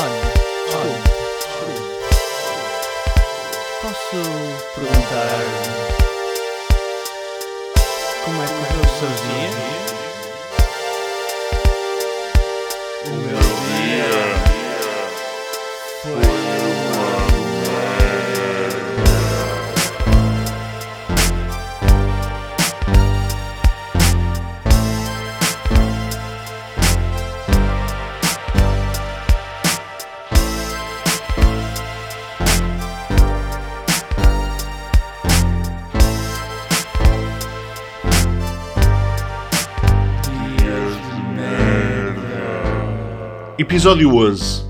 Olha. Posso perguntar como é que correu o seu dia? O meu dia foi Episódio 11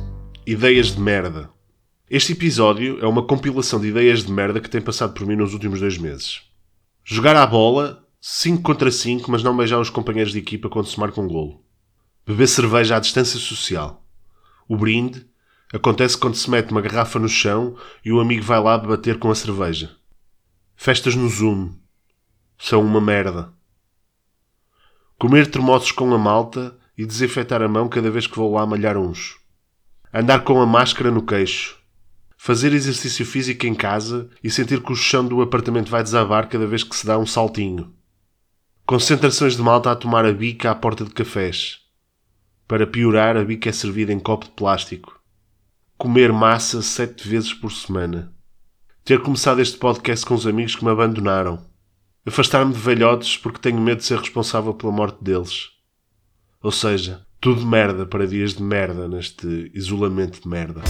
Ideias de merda. Este episódio é uma compilação de ideias de merda que tem passado por mim nos últimos dois meses. Jogar à bola, 5 contra 5, mas não beijar os companheiros de equipa quando se marca um golo. Beber cerveja à distância social. O brinde acontece quando se mete uma garrafa no chão e o amigo vai lá bater com a cerveja. Festas no Zoom. São uma merda. Comer termossos com a malta e desinfetar a mão cada vez que vou lá malhar uns. Andar com a máscara no queixo. Fazer exercício físico em casa e sentir que o chão do apartamento vai desabar cada vez que se dá um saltinho. Concentrações de malta a tomar a bica à porta de cafés. Para piorar, a bica é servida em copo de plástico. Comer massa sete vezes por semana. Ter começado este podcast com os amigos que me abandonaram. Afastar-me de velhotes porque tenho medo de ser responsável pela morte deles. Ou seja, tudo merda para dias de merda neste isolamento de merda.